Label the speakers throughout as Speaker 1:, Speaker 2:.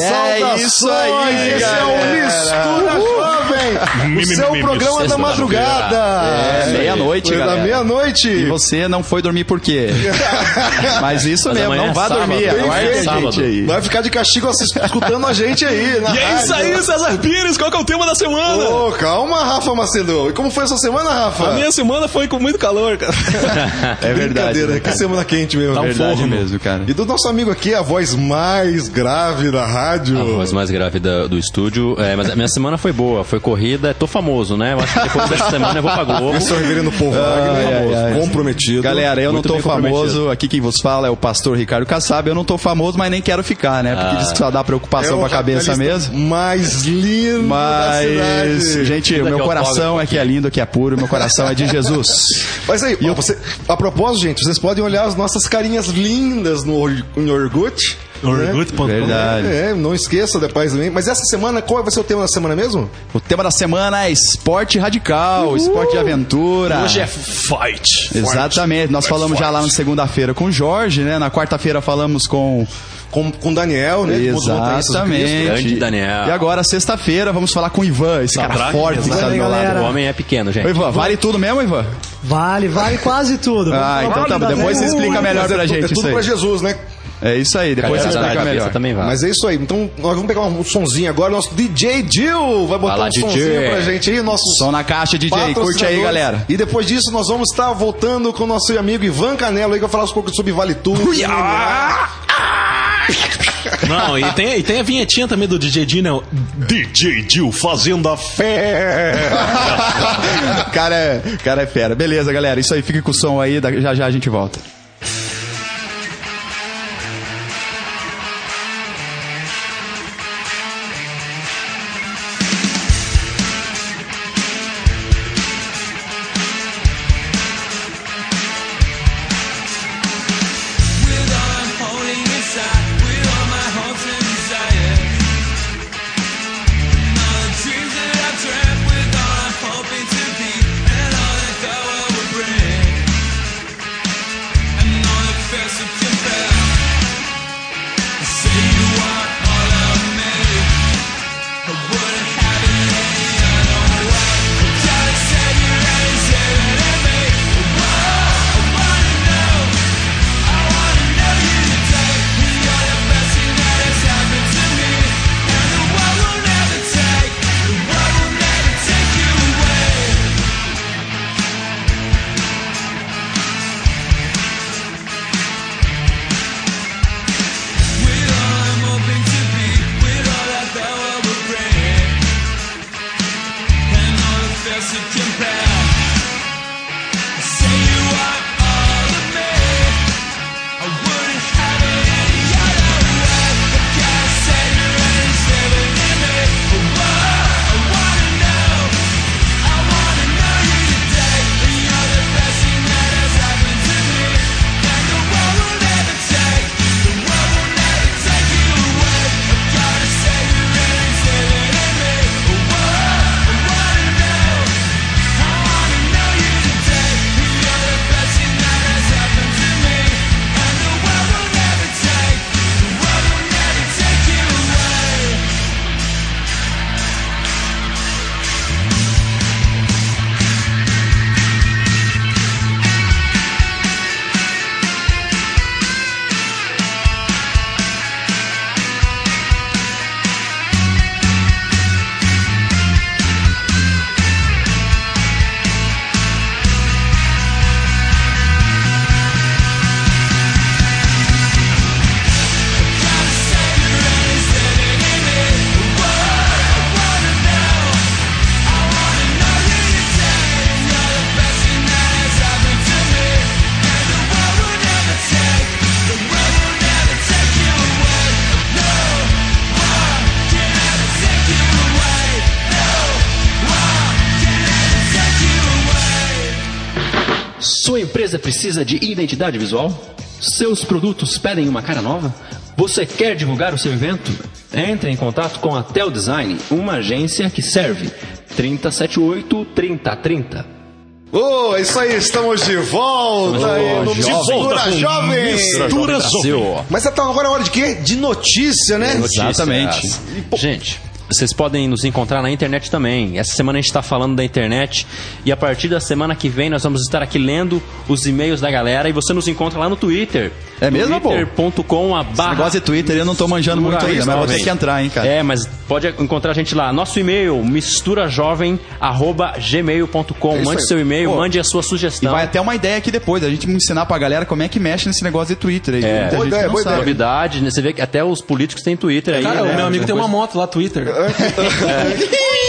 Speaker 1: É isso aí,
Speaker 2: Esse é o Mistura Jovem, o seu programa da madrugada.
Speaker 1: É, meia-noite,
Speaker 2: Foi da
Speaker 1: galera.
Speaker 2: meia-noite.
Speaker 1: E você não foi dormir por quê? Mas isso
Speaker 3: Mas
Speaker 1: mesmo, não
Speaker 3: é
Speaker 1: vá
Speaker 3: sábado,
Speaker 1: dormir. a gente aí.
Speaker 2: Vai ficar de castigo escutando a gente aí. na
Speaker 4: E é isso aí, César Pires, qual que é o tema da semana?
Speaker 2: Ô, calma, Rafa Macedo. E como foi essa semana, Rafa?
Speaker 4: A minha semana foi com muito calor, cara.
Speaker 1: É verdade. Né,
Speaker 2: que semana quente mesmo.
Speaker 1: É verdade mesmo, cara.
Speaker 2: E do nosso amigo aqui, a voz mais grave da rádio.
Speaker 3: A voz mais grave da- do estúdio. É, mas a minha semana foi boa, foi corrida. Tô famoso, né? Eu acho que depois dessa semana eu vou pra Globo.
Speaker 2: Esse é o reverendo Wagner,
Speaker 1: ai, ai.
Speaker 2: comprometido.
Speaker 1: Galera, eu
Speaker 3: Muito
Speaker 1: não tô famoso. Aqui quem vos fala é o pastor Ricardo Kassab. Eu não tô famoso, mas nem quero ficar, né? Porque diz que só dá
Speaker 2: é
Speaker 1: preocupação
Speaker 2: o
Speaker 1: com a cabeça mesmo.
Speaker 2: mais lindo
Speaker 1: Mas, gente, o
Speaker 3: Daqui
Speaker 1: meu coração é que é lindo, que é puro, meu coração é de Jesus.
Speaker 2: Mas aí, ó, você, a propósito, gente, vocês podem olhar as nossas carinhas lindas no, no Orgut.
Speaker 4: Orgut.com.
Speaker 1: Verdade.
Speaker 2: É, não esqueça depois também. Mas essa semana, qual vai ser o tema da semana mesmo?
Speaker 1: O tema da semana é esporte radical, esporte de aventura.
Speaker 4: Hoje é fight.
Speaker 1: Exatamente. Nós falamos já lá na segunda-feira com o Jorge, né? Na quarta-feira falamos com
Speaker 2: Com, com Daniel, né?
Speaker 1: Exatamente.
Speaker 3: Grande Daniel.
Speaker 1: E agora, sexta-feira, vamos falar com o Ivan, esse cara
Speaker 4: Sadraque,
Speaker 1: forte que tá do meu lado.
Speaker 5: Galera.
Speaker 3: O homem é pequeno, gente.
Speaker 1: Ô, Ivan, vale tudo mesmo, Ivan?
Speaker 5: Vale, vale quase tudo.
Speaker 1: Ah, então tá bom. Depois você explica melhor
Speaker 2: é,
Speaker 1: pra
Speaker 2: tu- é
Speaker 1: gente
Speaker 2: tudo
Speaker 1: isso
Speaker 2: pra
Speaker 1: aí.
Speaker 2: Jesus, né?
Speaker 1: É isso aí, depois você
Speaker 3: Cabeça na
Speaker 1: explica
Speaker 3: cabeça
Speaker 1: melhor.
Speaker 3: também vale.
Speaker 2: Mas é isso aí. Então, nós vamos pegar um sonzinho agora. Nosso DJ Jill vai botar
Speaker 3: Vai lá,
Speaker 2: um
Speaker 3: DJ.
Speaker 2: sonzinho pra gente aí. Nosso
Speaker 1: Som na caixa, DJ. Curte aí, galera.
Speaker 2: E depois disso, nós vamos estar voltando com o nosso amigo Ivan Canelo aí, que vai falar um pouco sobre Vale Tudo.
Speaker 4: Não, e tem, e tem a vinhetinha também do DJ Dino. DJ Dil fazendo a fé.
Speaker 1: cara, é, cara é fera. Beleza, galera. Isso aí, fique com o som aí. Já já a gente volta.
Speaker 6: Sua empresa precisa de identidade visual? Seus produtos pedem uma cara nova? Você quer divulgar o seu evento? Entre em contato com a Tel Design, uma agência que serve. 3078 3030.
Speaker 2: Oh, é isso aí, estamos de volta aí no Mistura Jovem.
Speaker 4: Mistura Jovem.
Speaker 2: Mas tá agora a hora de quê? De notícia, né?
Speaker 3: Exatamente.
Speaker 6: Gente, vocês podem nos encontrar na internet também. Essa semana a gente está falando da internet e a partir da semana que vem nós vamos estar aqui lendo os e-mails da galera e você nos encontra lá no Twitter.
Speaker 3: É mesmo, pô?
Speaker 6: Twitter.com barra
Speaker 3: negócio de Twitter eu não tô manjando muito ainda, mas vou ter que entrar, hein, cara.
Speaker 6: É, mas pode encontrar a gente lá. Nosso e-mail, misturajovem.gmail.com.
Speaker 2: isso
Speaker 6: mande
Speaker 2: aí.
Speaker 6: seu e-mail,
Speaker 3: Pô,
Speaker 6: mande a sua
Speaker 3: E
Speaker 6: sugestão.
Speaker 3: vai até uma ideia aqui depois, a gente ensinar pra galera como é que mexe nesse negócio de Twitter aí. Muita
Speaker 2: Boa ideia,
Speaker 3: não
Speaker 2: boa
Speaker 3: sabe.
Speaker 6: Novidade, né? Você vê que até os políticos têm Twitter aí.
Speaker 4: Cara,
Speaker 6: né?
Speaker 4: o meu amigo tem uma moto lá, Twitter.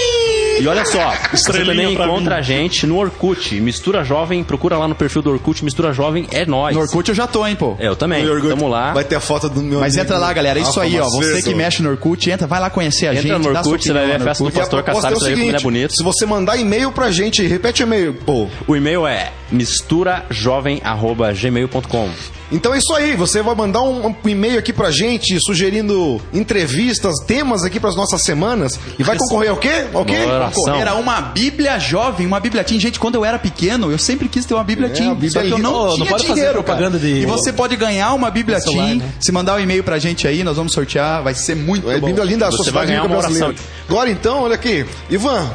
Speaker 6: E olha só, você também encontra
Speaker 4: mim.
Speaker 6: a gente no Orkut. Mistura Jovem, procura lá no perfil do Orkut, Mistura Jovem é nós.
Speaker 3: No Orkut eu já tô, hein, pô.
Speaker 6: É, eu também. Tamo lá.
Speaker 2: Vai ter a foto do meu
Speaker 3: Mas
Speaker 2: amigo
Speaker 3: entra lá, galera. É isso
Speaker 2: Rafa
Speaker 3: aí, ó. Você que mexe no Orkut, entra, vai lá conhecer a gente.
Speaker 6: Entra no Orkut, você vai ver a festa do Pastor Kassab,
Speaker 2: é
Speaker 6: você vai ver como ele é
Speaker 2: seguinte,
Speaker 6: bonito.
Speaker 2: se você mandar e-mail pra gente, repete o e-mail, pô.
Speaker 6: O e-mail é misturajovem.gmail.com.
Speaker 2: Então é isso aí, você vai mandar um, um e-mail aqui pra gente sugerindo entrevistas, temas aqui pras nossas semanas e vai concorrer ao quê? Ao quê? Concorrer.
Speaker 3: Era uma Bíblia jovem, uma Bíblia Teen. Gente, quando eu era pequeno, eu sempre quis ter uma Bíblia Teen.
Speaker 2: a Bíblia
Speaker 3: só que eu não
Speaker 4: não
Speaker 3: tinha
Speaker 4: pode fazer
Speaker 3: dinheiro,
Speaker 4: propaganda de-
Speaker 3: E você pode ganhar uma Bíblia
Speaker 4: celular,
Speaker 3: Teen.
Speaker 4: né?
Speaker 3: Se mandar um e-mail pra gente aí, nós vamos sortear. Vai ser muito
Speaker 2: É
Speaker 3: bom.
Speaker 2: Bíblia linda da
Speaker 6: Você
Speaker 2: Sociedade
Speaker 6: vai ganhar uma oração.
Speaker 2: Brasileira. Agora então, olha aqui. Ivan,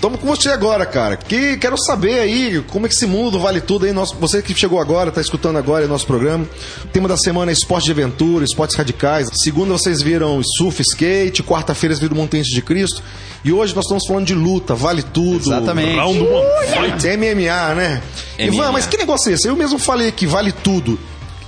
Speaker 2: Tamo com você agora, cara. Que quero saber aí como é que esse mundo vale tudo aí. Nosso, você que chegou agora, tá escutando agora aí nosso programa. O tema da semana é esporte de aventura, esportes radicais. Segunda vocês viram surf, skate. Quarta-feira vocês viram Montanhas de Cristo. E hoje nós estamos falando de luta, vale tudo.
Speaker 3: Exatamente.
Speaker 4: Round.
Speaker 2: MMA, né?
Speaker 6: MMA.
Speaker 2: Ivan, mas que negócio é esse? Eu mesmo falei que vale tudo.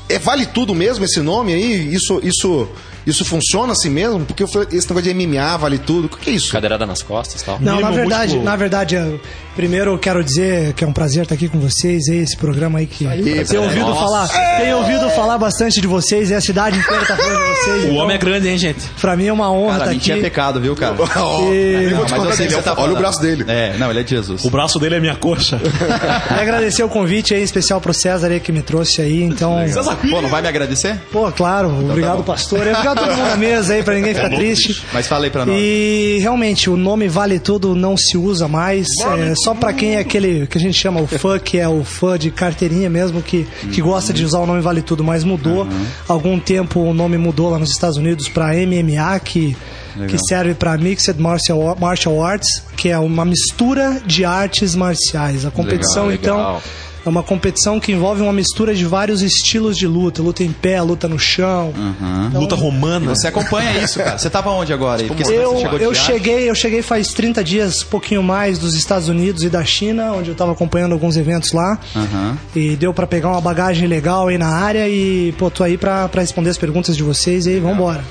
Speaker 2: É vale tudo mesmo esse nome aí? Isso, isso, isso funciona assim mesmo? Porque eu falei, esse negócio de MMA vale tudo. O que é isso?
Speaker 6: Cadeirada nas costas e tal.
Speaker 5: Não, na verdade,
Speaker 4: músculo.
Speaker 5: na verdade, eu- primeiro eu quero dizer que é um prazer estar aqui com vocês, aí, esse programa aí que tenho ouvido falar, tenho ouvido falar bastante de vocês, e a cidade inteira tá falando de vocês.
Speaker 4: O
Speaker 5: então,
Speaker 4: homem é grande, hein, gente?
Speaker 5: Pra mim é uma honra
Speaker 3: Cara,
Speaker 5: estar
Speaker 3: mentir
Speaker 5: aqui.
Speaker 3: é pecado, viu, cara?
Speaker 5: E,
Speaker 3: que você tá
Speaker 2: olha o braço dele.
Speaker 3: É, não, ele é de Jesus.
Speaker 4: O braço dele é minha coxa.
Speaker 5: e agradecer o convite aí, especial pro César aí que me trouxe aí, então...
Speaker 3: Pô, não vai me agradecer?
Speaker 5: Pô, claro, obrigado pastor. E obrigado todo mundo na mesa aí, pra ninguém ficar triste.
Speaker 3: Mas fala aí pra nós.
Speaker 5: E realmente o nome Vale Tudo não se usa mais. É só pra quem é aquele que a gente chama o fã, que é o fã de carteirinha mesmo, que, que gosta de usar o nome Vale Tudo, mas mudou. Algum tempo o nome mudou lá nos Estados Unidos pra MMA, que, que serve pra Mixed Martial, Martial Arts, que é uma mistura de artes marciais. A competição,
Speaker 6: Legal,
Speaker 5: então.
Speaker 6: Legal.
Speaker 5: É uma competição que envolve uma mistura de vários estilos de luta. Luta em pé, luta no chão. Então,
Speaker 4: Luta romana.
Speaker 3: Você acompanha isso, cara. Você tava onde agora aí? Porque você
Speaker 5: eu,
Speaker 3: chegou de
Speaker 5: eu cheguei, eu cheguei faz 30 dias, pouquinho mais dos Estados Unidos e da China, onde eu tava acompanhando alguns eventos lá.
Speaker 3: Aham.
Speaker 5: E deu pra pegar uma bagagem legal aí na área e pô, tô aí pra, pra responder as perguntas de vocês e vambora.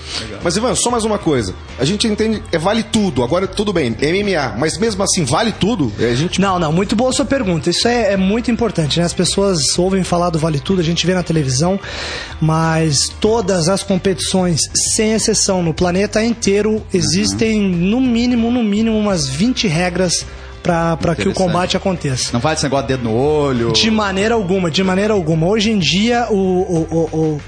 Speaker 2: Mas, Ivan, só mais uma coisa. A gente entende, é vale tudo. Agora, tudo bem, MMA. Mas mesmo assim, vale tudo? É, A gente
Speaker 5: Não, não, muito boa a sua pergunta. Isso é, é muito importante, né? As pessoas ouvem falar do Vale Tudo, a gente vê na televisão, mas todas as competições, sem exceção, no planeta inteiro, existem no mínimo, no mínimo, umas 20 regras para que o combate aconteça.
Speaker 3: Não vale esse negócio de dedo no olho.
Speaker 5: De maneira alguma, de maneira alguma. Hoje em dia, o, o, o, o,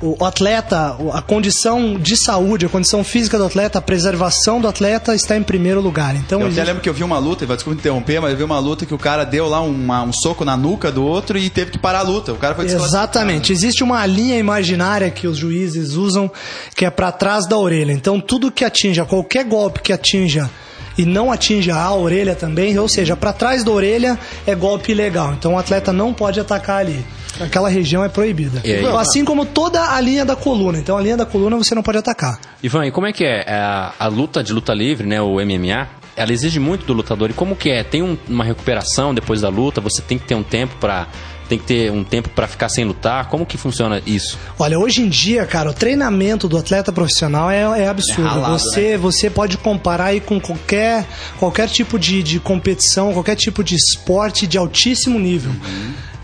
Speaker 5: o atleta, a condição de saúde, a condição física do atleta, a preservação do atleta está em primeiro lugar. Então,
Speaker 3: Eu até
Speaker 5: existe-
Speaker 3: lembro que eu vi uma luta, desculpa interromper, mas eu vi uma luta que o cara deu lá uma- um soco na nuca do outro e teve que parar a luta. O cara foi.
Speaker 5: Exatamente. Existe uma linha imaginária que os juízes usam que é para trás da orelha. Então, tudo que atinja, qualquer golpe que atinja e não atinja a orelha também, ou seja, para trás da orelha é golpe ilegal. Então, o atleta não pode atacar ali. Aquela região é proibida.
Speaker 6: Aí?
Speaker 5: Assim como toda a linha da coluna. Então, a linha da coluna você não pode atacar.
Speaker 6: Ivan, e como é que é a, a luta de luta livre, né, o MMA? Ela exige muito do lutador. E como que é? Tem um- uma recuperação depois da luta? Você tem que ter um tempo pra tem que ter um tempo pra ficar sem lutar? Como que funciona isso?
Speaker 5: Olha, hoje em dia, cara, o treinamento do atleta profissional é, é absurdo.
Speaker 3: É ralado,
Speaker 5: você, você pode comparar aí com qualquer, qualquer tipo de, de competição, qualquer tipo de esporte de altíssimo nível.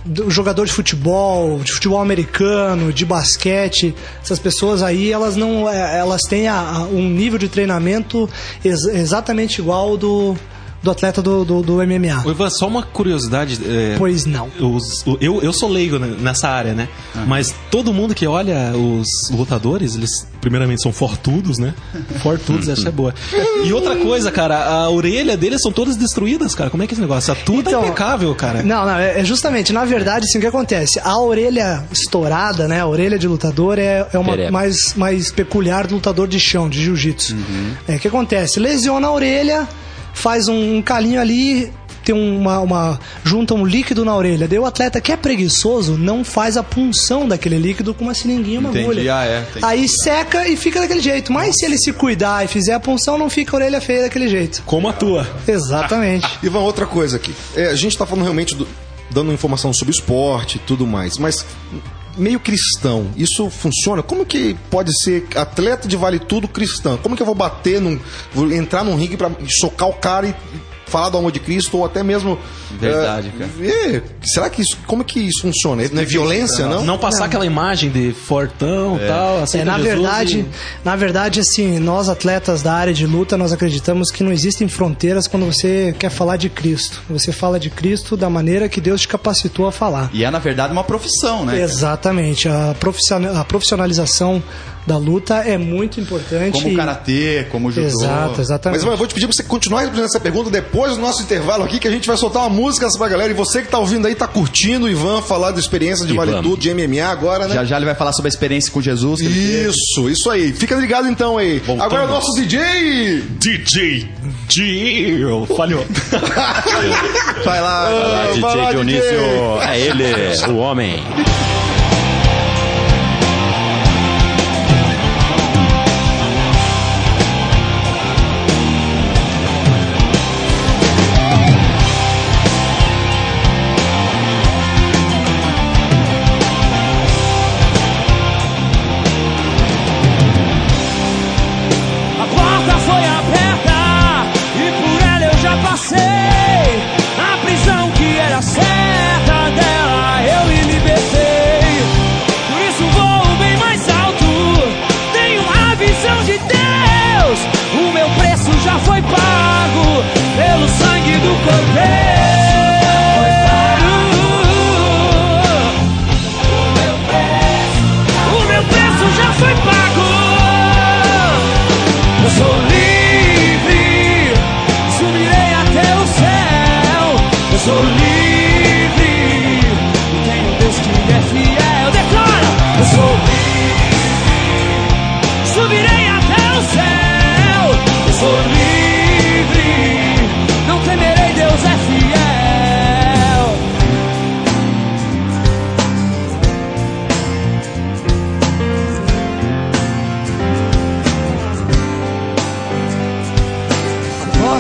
Speaker 5: Do jogador de futebol, de futebol americano, de basquete, essas pessoas aí, elas não, é, elas têm a- a- um nível de treinamento ex- exatamente igual do do atleta do, do, do MMA.
Speaker 4: Ô, Ivan, só uma curiosidade. é,
Speaker 5: Pois não.
Speaker 4: os- o- eu, eu sou leigo nessa área, né? Mas todo mundo que olha os lutadores, eles primeiramente são fortudos, né? Fortudos, essa é boa. E outra coisa, cara, a orelha deles são todas destruídas, cara. Como é que é esse negócio? A tua
Speaker 5: Então,
Speaker 4: tá impecável, cara.
Speaker 5: Não, não, é é justamente, na verdade, assim, o que acontece? A orelha estourada, né? A orelha de lutador é, é uma
Speaker 6: Pereba.
Speaker 5: mais, mais peculiar do lutador de chão, de jiu-jitsu.
Speaker 6: Uhum.
Speaker 5: É, o que acontece? Lesiona a orelha, faz um, um calinho ali, tem uma, uma. junta um líquido na orelha. Daí o atleta que é preguiçoso não faz a punção daquele líquido com uma seringuinha e uma
Speaker 3: Entendi,
Speaker 5: agulha.
Speaker 3: ah, é.
Speaker 5: Aí seca e fica daquele jeito. Mas se ele se cuidar e fizer a punção, não fica a orelha feia daquele jeito.
Speaker 4: Como a tua.
Speaker 5: Exatamente.
Speaker 2: Ivan, outra coisa aqui. É, a gente tá falando realmente do- dando informação sobre esporte e tudo mais, mas meio cristão, isso funciona? Como que pode ser atleta de vale tudo cristão? Como que eu vou bater num. vou entrar num ringue pra socar o cara e falar do amor de Cristo ou até mesmo.
Speaker 3: Verdade,
Speaker 2: é,
Speaker 3: cara.
Speaker 2: é, será que isso. Como que isso funciona? Não é violência, não?
Speaker 4: Não passar aquela imagem de fortão e tal.
Speaker 5: É,
Speaker 4: aceita
Speaker 5: na
Speaker 4: Jesus
Speaker 5: verdade,
Speaker 4: e-
Speaker 5: na verdade, assim, nós atletas da área de luta, nós acreditamos que não existem fronteiras quando você quer falar de Cristo. Você fala de Cristo da maneira que Deus te capacitou a falar.
Speaker 3: E é, na verdade, uma profissão, né?
Speaker 5: Exatamente. A profissionalização da luta é muito importante.
Speaker 3: Como
Speaker 5: e-
Speaker 3: o karatê, como o judô.
Speaker 5: Exato, exatamente.
Speaker 2: Mas Ivan, eu vou te pedir pra você continuar respondendo essa pergunta depois do nosso intervalo aqui, que a gente vai soltar uma música pra galera. E você que tá ouvindo aí, tá curtindo o Ivan falar da experiência de Vale. Tudo, de MMA agora, né?
Speaker 3: Já já ele vai falar sobre a experiência com Jesus. que ele teve.
Speaker 2: Isso, isso aí. Fica ligado então aí. Agora o nosso DJ.
Speaker 4: DJ Gil. Falhou.
Speaker 3: Vai lá, vai lá.
Speaker 2: vai
Speaker 6: DJ
Speaker 2: lá,
Speaker 6: Dionísio,
Speaker 2: DJ.
Speaker 6: é ele, o homem.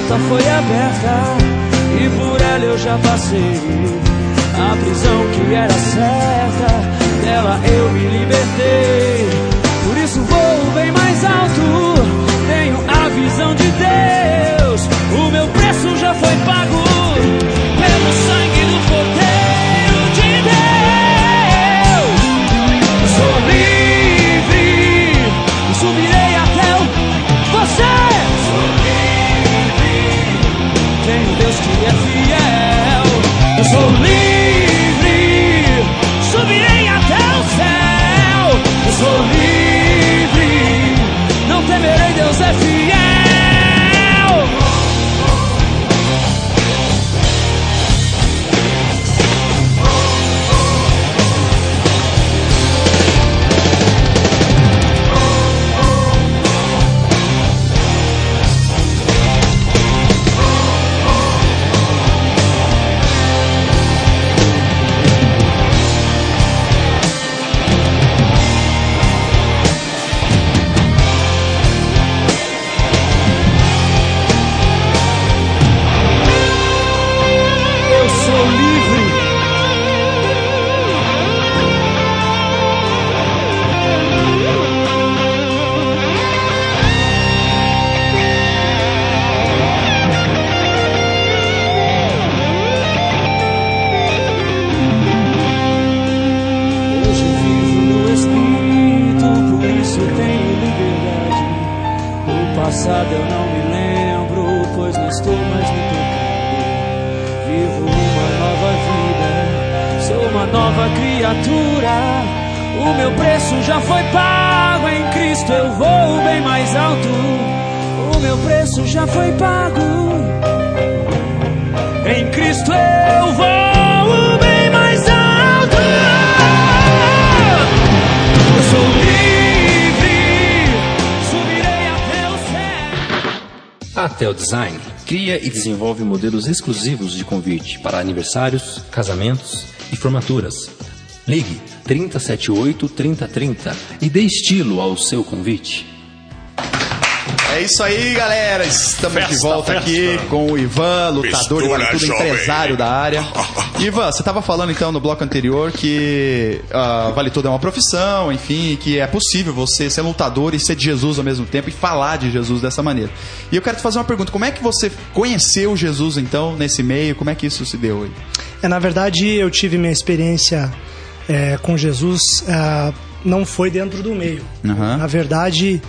Speaker 1: Porta foi aberta e por ela eu já passei. A prisão que era certa, dela eu me libertei. Por isso vou bem mais alto, tenho a visão de passado eu não me lembro, pois não estou mais me tocando. Vivo uma nova vida, sou uma nova criatura. O meu preço já foi pago em Cristo, eu vou bem mais alto. O meu preço já foi pago em Cristo, eu vou.
Speaker 7: A Tel Design cria e desenvolve modelos exclusivos de convite para aniversários, casamentos e formaturas. Ligue 3078 3030 e dê estilo ao seu convite.
Speaker 3: É isso aí, galera. Estamos de
Speaker 8: Festa,
Speaker 3: volta
Speaker 8: festa.
Speaker 3: aqui com o Ivan, lutador de
Speaker 8: Mistura,
Speaker 3: vale tudo,
Speaker 8: jovem.
Speaker 3: empresário da área. Ivan, você estava falando então no bloco anterior que ah, vale tudo é uma profissão, enfim, que é possível você ser lutador e ser de Jesus ao mesmo tempo e falar de Jesus dessa maneira. E eu quero te fazer uma pergunta: como é que você conheceu Jesus então nesse meio? Como é que isso se deu aí?
Speaker 5: É, na verdade, eu tive minha experiência é, com Jesus, ah, não foi dentro do meio.
Speaker 3: Aham.
Speaker 5: Na verdade,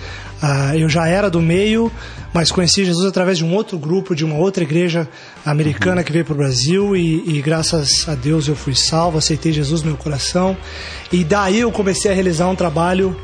Speaker 5: ah, eu já era do meio, mas conheci Jesus através de um outro grupo, de uma outra igreja americana que veio para o Brasil e, e graças a Deus eu fui salvo, aceitei Jesus no meu coração. E daí eu comecei a realizar um trabalho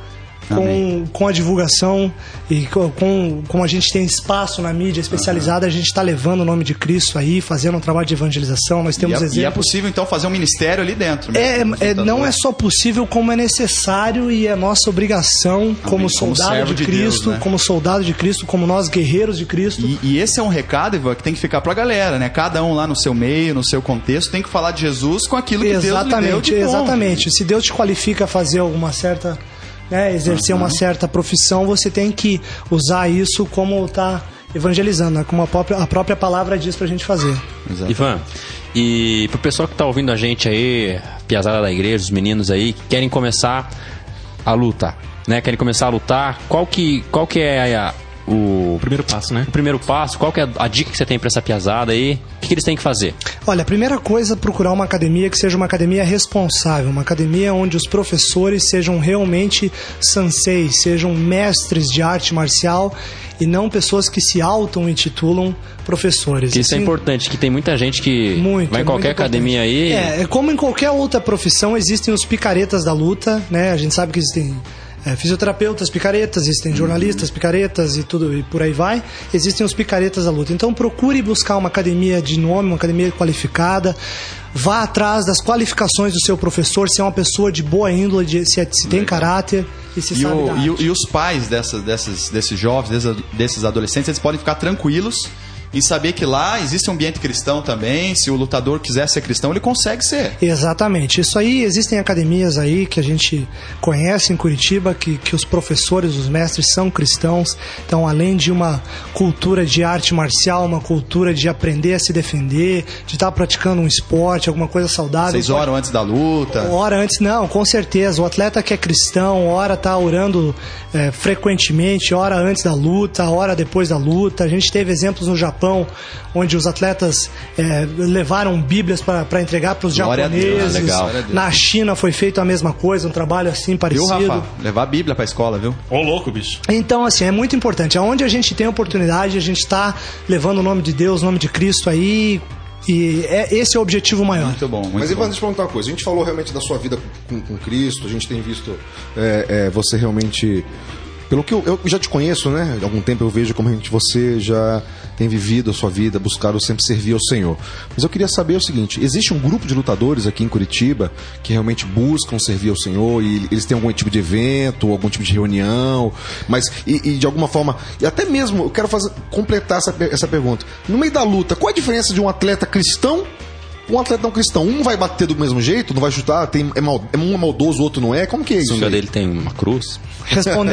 Speaker 5: com,
Speaker 3: Amém.
Speaker 5: com a divulgação e com, com, como a gente tem espaço na mídia especializada, a gente está levando o nome de Cristo aí, fazendo um trabalho de evangelização. Nós
Speaker 3: E
Speaker 5: temos
Speaker 3: é,
Speaker 5: exemplos.
Speaker 3: e é possível então fazer um ministério ali dentro.
Speaker 5: É,
Speaker 3: mesmo,
Speaker 5: é,
Speaker 3: lutador.
Speaker 5: não é só possível, como é necessário e é nossa obrigação como
Speaker 3: como
Speaker 5: soldado
Speaker 3: servo
Speaker 5: de
Speaker 3: de Deus,
Speaker 5: Cristo,
Speaker 3: né?
Speaker 5: como soldado de Cristo, como nós guerreiros de Cristo.
Speaker 3: E, e esse é um recado, Ivan, que tem que ficar pra galera, né? Cada um lá no seu meio, no seu contexto, tem que falar de Jesus com aquilo que Deus lhe deu
Speaker 5: exatamente,
Speaker 3: de bom.
Speaker 5: exatamente. Se Deus te qualifica a fazer alguma certa, né, exercer uma certa profissão, você tem que usar isso como tá evangelizando, né? como a própria, a própria palavra diz pra gente fazer.
Speaker 3: Exato.
Speaker 6: Ivan, e pro pessoal que tá ouvindo a gente aí, piazada da igreja, os meninos aí, que querem começar a luta, né? Querem começar a lutar, qual que, qual que é a- o,
Speaker 4: O primeiro passo, né?
Speaker 6: o primeiro passo? Qual que é a dica que você tem pra essa piazada aí? O que, que eles têm que fazer?
Speaker 5: Olha, a primeira coisa é procurar uma academia que seja uma academia responsável, uma academia onde os professores sejam realmente sanseis, sejam mestres de arte marcial e não pessoas que se auto-intitulam professores.
Speaker 6: Que isso é
Speaker 5: Assim,
Speaker 6: importante, que tem muita gente que
Speaker 5: Muito,
Speaker 6: vai em
Speaker 5: é
Speaker 6: qualquer academia aí.
Speaker 5: É, é como em qualquer outra profissão, existem os picaretas da luta, né? A gente sabe que existem é, fisioterapeutas picaretas, existem jornalistas picaretas e tudo e por aí vai. Existem os picaretas da luta. Então procure buscar uma academia de nome, uma academia qualificada. Vá atrás das qualificações do seu professor, se é uma pessoa de boa índole, de- se, é- se tem caráter e se
Speaker 3: E,
Speaker 5: sabe
Speaker 3: o- e e os pais dessas, dessas, desses jovens, desses, desses adolescentes, eles podem ficar tranquilos em saber que lá existe um ambiente cristão também. Se o lutador quiser ser cristão, ele consegue ser.
Speaker 5: Exatamente. Isso aí, existem academias aí que a gente conhece em Curitiba, que, que os professores, os mestres são cristãos. Então, além de uma cultura de arte marcial, uma cultura de aprender a se defender, de estar praticando um esporte, alguma coisa saudável.
Speaker 3: Vocês oram antes da luta.
Speaker 5: Ora antes, não, com certeza. O atleta que é cristão, ora tá orando é, frequentemente, ora antes da luta, ora depois da luta. A gente teve exemplos no Japão, onde os atletas é, levaram Bíblias para entregar para os
Speaker 3: a
Speaker 5: japoneses.
Speaker 3: legal. Glória a Deus.
Speaker 5: Na China foi feito a mesma coisa, um trabalho assim
Speaker 3: Viu,
Speaker 5: parecido.
Speaker 3: Rafa? Levar a Bíblia pra escola, viu?
Speaker 4: Ô, louco, bicho.
Speaker 5: Então, assim, é muito importante. Aonde a gente tem oportunidade, a gente está levando o nome de Deus, o nome de Cristo aí. E é, esse é o objetivo maior.
Speaker 3: Muito bom, muito
Speaker 2: Mas. Ivan, deixa eu perguntar uma coisa. A gente falou realmente da sua vida com, com Cristo, a gente tem visto é, é, você realmente. Pelo que eu, eu já te conheço, né? Há algum tempo eu vejo como gente, você já tem vivido a sua vida, buscado sempre servir ao Senhor. Mas eu queria saber o seguinte: existe um grupo de lutadores aqui em Curitiba que realmente buscam servir ao Senhor e eles têm algum tipo de evento, algum tipo de reunião, mas e, e de alguma forma, e até mesmo eu quero fazer, completar essa, essa pergunta. No meio da luta, qual a diferença de um atleta cristão um atleta não cristão, um vai bater do mesmo jeito, não vai chutar, tem, é mal, é um é maldoso, o outro não é? Como que é
Speaker 6: A
Speaker 2: isso? aí?
Speaker 6: dele tem uma cruz.
Speaker 5: Responde-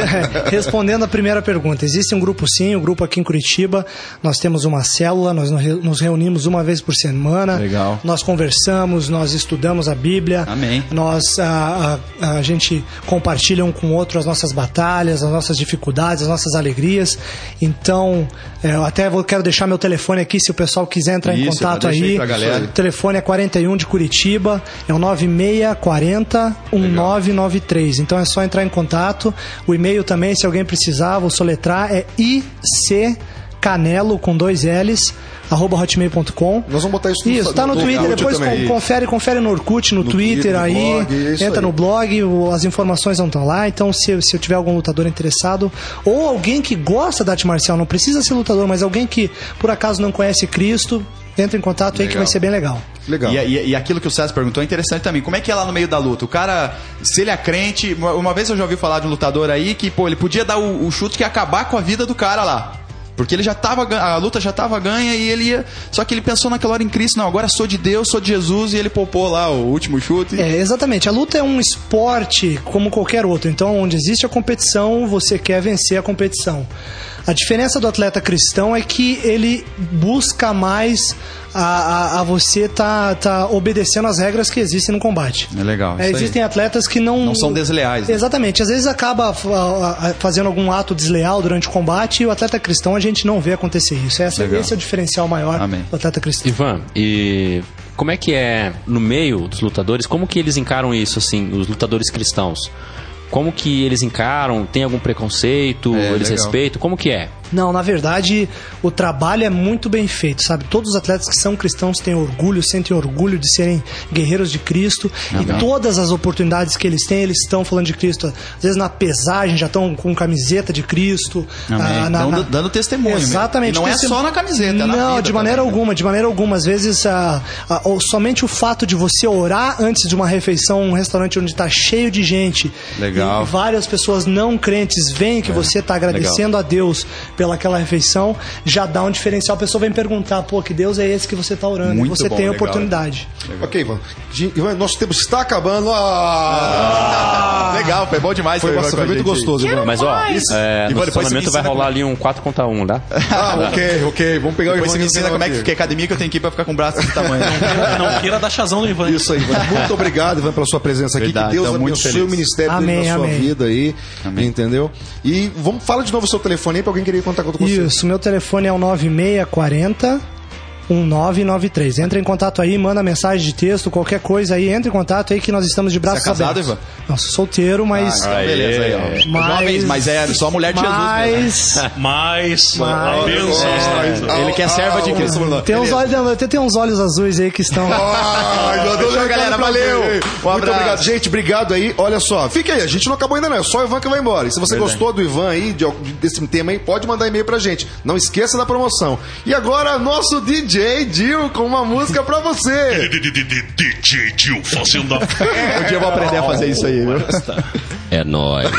Speaker 5: respondendo a primeira pergunta, existe um grupo sim, o grupo aqui em Curitiba, nós temos uma célula, nós nos re- nos reunimos uma vez por semana,
Speaker 3: Legal.
Speaker 5: nós conversamos, nós estudamos a Bíblia,
Speaker 3: Amém.
Speaker 5: nós a, a, a gente compartilha um com o outro as nossas batalhas, as nossas dificuldades, as nossas alegrias. Então, é, eu até vou, quero deixar meu telefone aqui se o pessoal quiser entrar em
Speaker 3: Isso,
Speaker 5: contato
Speaker 3: deixa aí
Speaker 5: aí. Telefone é 41 de Curitiba, é o 9640 1993. Então é só entrar em contato. O e-mail também, se alguém precisar, vou soletrar, é IC canelo com dois L's, arroba hotmail.com.
Speaker 2: Nós vamos botar isso no-
Speaker 5: Isso, tá no,
Speaker 2: no
Speaker 5: Twitter, depois
Speaker 2: também.
Speaker 5: confere, confere no Orkut, no,
Speaker 2: No
Speaker 5: Twitter,
Speaker 2: no
Speaker 5: aí,
Speaker 2: blog, é
Speaker 5: entra
Speaker 2: aí.
Speaker 5: no blog, as informações vão estar lá, então se, se eu tiver algum lutador interessado, ou alguém que gosta da arte marcial, não precisa ser lutador, mas alguém que por acaso não conhece Cristo, entra em contato aí que
Speaker 3: Legal.
Speaker 5: vai ser bem legal.
Speaker 2: Legal.
Speaker 3: E, e- e aquilo que o César perguntou é interessante também. Como é que é lá no meio da luta? O cara, se ele é crente, uma, uma vez eu já ouvi falar de um lutador aí que, pô, ele podia dar o, o chute que ia acabar com a vida do cara lá. Porque ele já tava, a luta já tava ganha e ele ia. Só que ele pensou naquela hora em Cristo, não, agora sou de Deus, sou de Jesus, e ele poupou lá o último chute.
Speaker 5: É, exatamente. A luta é um esporte como qualquer outro. Então, onde existe a competição, você quer vencer a competição. A diferença do atleta cristão é que ele busca mais a, a, a você tá, tá obedecendo as regras que existem no combate.
Speaker 3: É legal,
Speaker 5: É,
Speaker 3: isso aí.
Speaker 5: existem atletas que não.
Speaker 3: Não são desleais, né?
Speaker 5: Exatamente. Às vezes acaba ah, ah, fazendo algum ato desleal durante o combate e o atleta cristão a gente não vê acontecer isso. Essa,
Speaker 3: Legal.
Speaker 5: esse é o diferencial maior
Speaker 3: Amém.
Speaker 5: do atleta cristão.
Speaker 6: Ivan, e como é que é no meio dos lutadores? Como que eles encaram isso, assim, os lutadores cristãos? Como que eles encaram? Tem algum preconceito?
Speaker 3: É,
Speaker 6: eles
Speaker 3: legal.
Speaker 6: respeitam? Como que é?
Speaker 5: Não, na verdade, o trabalho é muito bem feito, sabe? Todos os atletas que são cristãos têm orgulho, sentem orgulho de serem guerreiros de Cristo. E todas as oportunidades que eles têm, eles estão falando de Cristo. Às vezes na pesagem já estão com camiseta de Cristo. Ah, na-
Speaker 3: Dando-
Speaker 5: na-
Speaker 3: dando testemunho mesmo.
Speaker 5: Exatamente.
Speaker 3: E não é só na camiseta, é na
Speaker 5: Não, de maneira
Speaker 3: também, né?
Speaker 5: alguma, de maneira alguma. Às vezes, ah, ah, somente o fato de você orar antes de uma refeição, um restaurante onde está cheio de gente.
Speaker 3: Legal.
Speaker 5: E várias pessoas não crentes veem que você está agradecendo a Deus pelaquela refeição, já dá um diferencial. A pessoa vem perguntar, pô, que Deus é esse que você está orando?
Speaker 3: Muito
Speaker 5: e você
Speaker 3: bom,
Speaker 5: tem a
Speaker 3: legal.
Speaker 5: oportunidade.
Speaker 2: Ok, Ivan. Ivan, nosso tempo está acabando. Ah!
Speaker 3: Legal, foi bom demais.
Speaker 2: Foi, bastante, foi muito
Speaker 3: gente
Speaker 2: gostoso, Ivan.
Speaker 6: Mas ó, é,
Speaker 3: Ivan,
Speaker 6: no estacionamento vai
Speaker 3: ensina
Speaker 6: rolar ali um 4 contra 1, tá?
Speaker 2: Ah, ok, ok. Vamos pegar o
Speaker 3: Depois
Speaker 2: Ivan
Speaker 3: você me ensina como é que, que academia que eu tenho que ir pra ficar com o braço desse tamanho.
Speaker 4: Não queira dar chazão no Ivan.
Speaker 2: Isso aí, Ivan. Muito obrigado, Ivan, pela sua presença aqui.
Speaker 3: Verdade,
Speaker 2: que Deus
Speaker 3: muito
Speaker 2: abençoe o ministério dele
Speaker 5: Amém,
Speaker 2: na sua
Speaker 5: amém.
Speaker 2: vida aí.
Speaker 3: Amém.
Speaker 2: Entendeu? E vamos, fala de novo o seu telefone aí pra alguém querer contar com você.
Speaker 5: Isso, meu telefone é o 9640 1993. Entra em contato aí, manda mensagem de texto, qualquer coisa aí, entra em contato aí que nós estamos de braços
Speaker 3: Você é casado,
Speaker 5: abertos.
Speaker 3: Ivan?
Speaker 5: Não, sou solteiro, mas.
Speaker 3: Ah, então beleza aí, ó.
Speaker 5: Mas-
Speaker 3: Jovens, mas é só mulher de Jesus mesmo.
Speaker 5: Mas.
Speaker 4: Mas.
Speaker 5: Mas-
Speaker 3: É, ele quer serva de Cristo.
Speaker 5: Tem uns, olhos, tem, tem uns olhos azuis aí que estão.
Speaker 2: Ai, meu Deus,
Speaker 3: galera, valeu. Um
Speaker 2: Muito obrigado. Gente, obrigado aí. Olha só, fica aí, a gente não acabou ainda não, é só o Ivan que vai embora. E se você gostou do Ivan aí, de, desse tema aí, pode mandar e-mail pra gente. Não esqueça da promoção. E agora, nosso DJ Dil com uma música pra você.
Speaker 8: DJ Dil fazendo a
Speaker 3: Um dia eu vou aprender a fazer isso aí, viu?
Speaker 6: É nóis.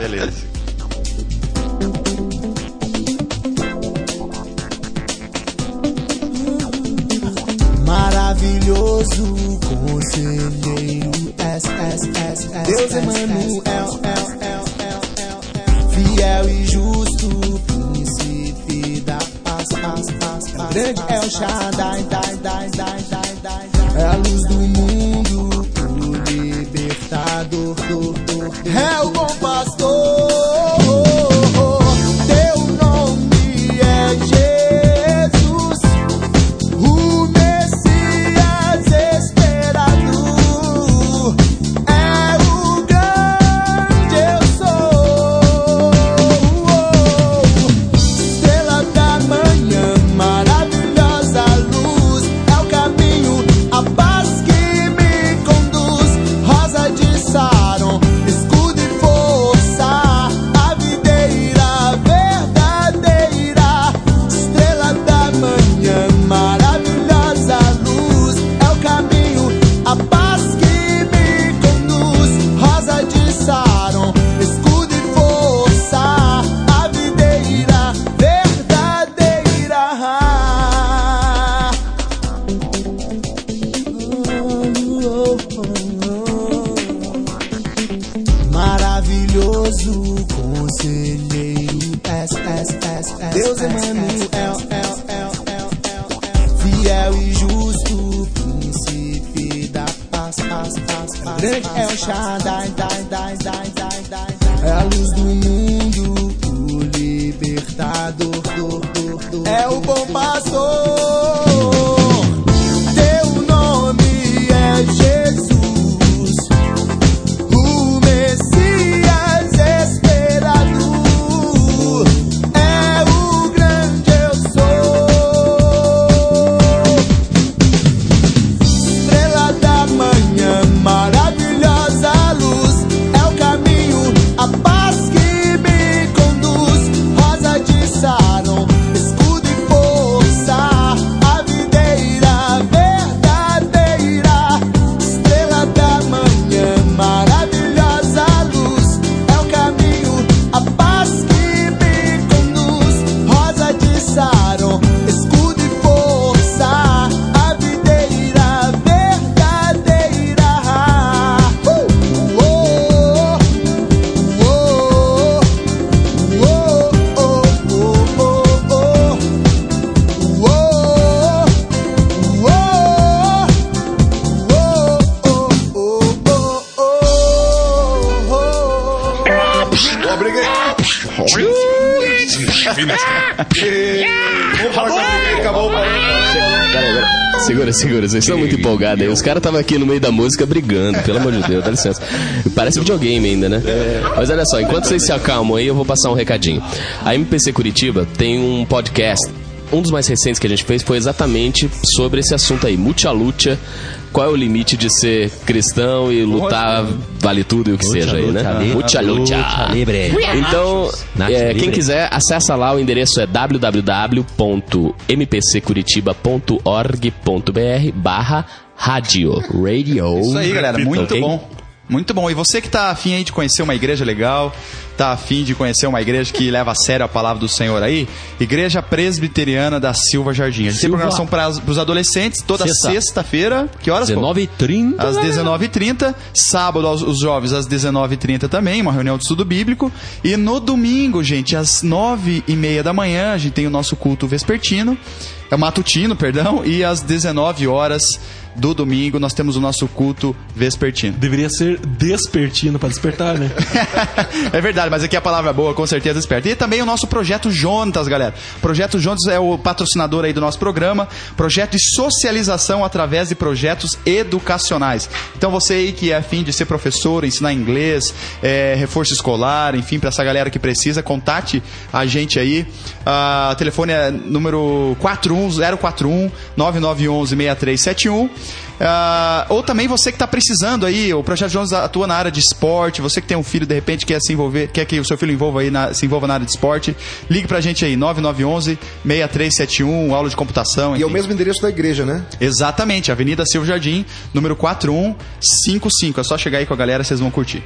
Speaker 3: Beleza.
Speaker 9: Maravilhoso conselheiro SSS Deus Emanuel Fiel e justo Príncipe da paz, paz, Grande é o Shaddai, dai, dai, dai, dai, dai É a luz do mundo O libertador dor, dor, dor. É o bom
Speaker 10: Segura, segura, vocês estão muito empolgados aí. Os caras estavam aqui no meio da música brigando, pelo amor de Deus, dá licença. Parece videogame ainda, né? Mas olha só, enquanto vocês se acalmam aí, eu vou passar um recadinho. A MPC Curitiba tem um podcast. Um dos mais recentes que a gente fez foi exatamente sobre esse assunto aí, Mucha Lucha. Qual é o limite de ser cristão e lutar vale tudo e o que seja aí, né? Mucha Lucha.
Speaker 6: Libre.
Speaker 10: Então, é, quem quiser, acessa lá, o endereço é www.mpccuritiba.org.br barra rádio. Radio.
Speaker 3: Isso aí, galera. Muito bom. Muito bom. E você que tá afim aí de conhecer uma igreja legal, tá afim de conhecer uma igreja que leva a sério a palavra do Senhor aí, Igreja Presbiteriana da Silva Jardim. A gente tem
Speaker 6: Silva.
Speaker 3: programação para os adolescentes toda
Speaker 6: Sexta.
Speaker 3: sexta-feira. que horas? pô?
Speaker 6: 19h30.
Speaker 3: Às 19h30, sábado aos- os jovens às 19h30 também, uma reunião de estudo bíblico. E no domingo, gente, às 9h30 da manhã, a gente tem o nosso culto vespertino, é matutino, perdão, e às 19 horas do domingo nós temos o nosso culto vespertino.
Speaker 4: Deveria ser despertino pra despertar, né?
Speaker 3: é verdade, mas aqui a palavra boa, com certeza esperta. E também o nosso projeto Jontas, galera. Projeto Jontas é o patrocinador aí do nosso programa, projeto de socialização através de projetos educacionais. Então você aí que é afim de ser professor, ensinar inglês, é, reforço escolar, enfim, para essa galera que precisa, contate a gente aí. Ah, o telefone é número 41 041 9911 6371. Ah, ou também você que está precisando aí, o Projeto Jones atua na área de esporte, você que tem um filho, de repente quer se envolver, quer que o seu filho envolva aí na- se envolva na área de esporte, ligue pra gente aí, 9911 6371, aula de computação.
Speaker 2: E é o
Speaker 3: enfim.
Speaker 2: mesmo endereço da igreja, né?
Speaker 3: Exatamente, Avenida Silva Jardim, número 4155. É só chegar aí com a galera, vocês vão curtir.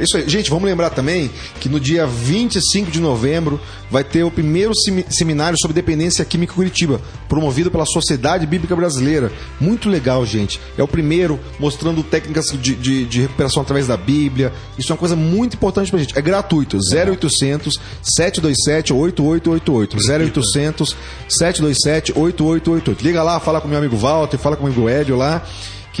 Speaker 2: É Isso aí. Gente, vamos lembrar também que no dia 25 de novembro vai ter o primeiro semi- seminário sobre dependência química Curitiba, promovido pela Sociedade Bíblica Brasileira. Muito legal, gente. É o primeiro mostrando técnicas de, de- de recuperação através da Bíblia. Isso é uma coisa muito importante pra gente. É gratuito. 0800 727 8888. 0800 727 8888. Liga lá, fala com meu amigo Walter, fala com o amigo Hélio lá.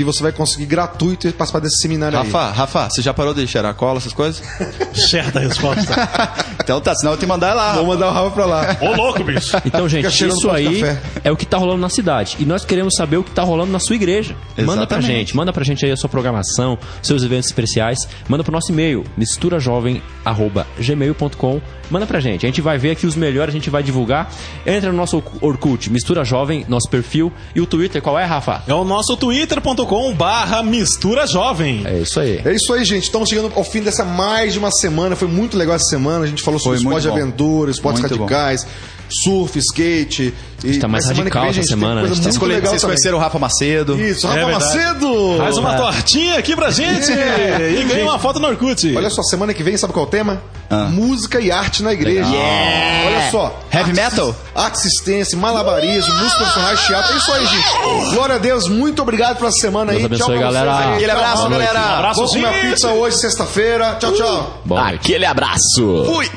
Speaker 2: Que você vai conseguir gratuito participar desse seminário aí.
Speaker 3: Rafa, Rafa, você já parou de cheirar cola, essas coisas?
Speaker 4: Certa a resposta.
Speaker 3: então tá, senão eu te mandar lá.
Speaker 2: Vou mandar o Rafa pra lá.
Speaker 4: Ô, louco, bicho.
Speaker 6: Então, gente, isso aí é o que tá rolando na cidade. E nós queremos saber o que tá rolando na sua igreja. Manda pra
Speaker 3: Exatamente.
Speaker 6: gente, manda pra gente aí a sua programação, seus eventos especiais. Manda pro nosso e-mail, misturajovem.gmail.com. Manda pra gente. A gente vai ver aqui os melhores, a gente vai divulgar. Entra no nosso Orkut, Mistura Jovem, nosso perfil. E o Twitter, qual é, Rafa?
Speaker 4: É o nosso twitter.com barra mistura jovem.
Speaker 6: É isso aí.
Speaker 2: É isso aí, gente. Estamos chegando ao fim dessa mais de uma semana. Foi muito legal essa semana. A gente falou sobre esporte de aventura, esportes
Speaker 3: Muito bom.
Speaker 2: Surf, skate. E
Speaker 6: tá mais radical
Speaker 2: vem,
Speaker 6: essa semana,
Speaker 2: coisa
Speaker 6: né?
Speaker 2: muito
Speaker 3: Vocês,
Speaker 2: legal
Speaker 3: vocês
Speaker 2: também.
Speaker 3: conheceram o Rafa Macedo.
Speaker 2: Isso, Rafa
Speaker 4: É.
Speaker 2: Macedo!
Speaker 4: Faz uma tortinha aqui pra gente e ganha uma foto no Orkut.
Speaker 2: Olha só, semana que vem, sabe qual é o tema? Música e arte na igreja. Olha só.
Speaker 3: Heavy
Speaker 2: arte-
Speaker 3: metal?
Speaker 2: Arte assistência, malabarismo, música profissional, teatro. É isso aí, gente. Glória a Deus, muito obrigado pela semana aí.
Speaker 6: Deus abençoe,
Speaker 2: tchau pra vocês
Speaker 6: galera.
Speaker 2: aí.
Speaker 3: Aquele abraço, galera.
Speaker 4: Abraço,
Speaker 2: Vamos comer pizza hoje, sexta-feira. Tchau, tchau.
Speaker 6: Bom.
Speaker 10: Aquele abraço!
Speaker 3: Fui!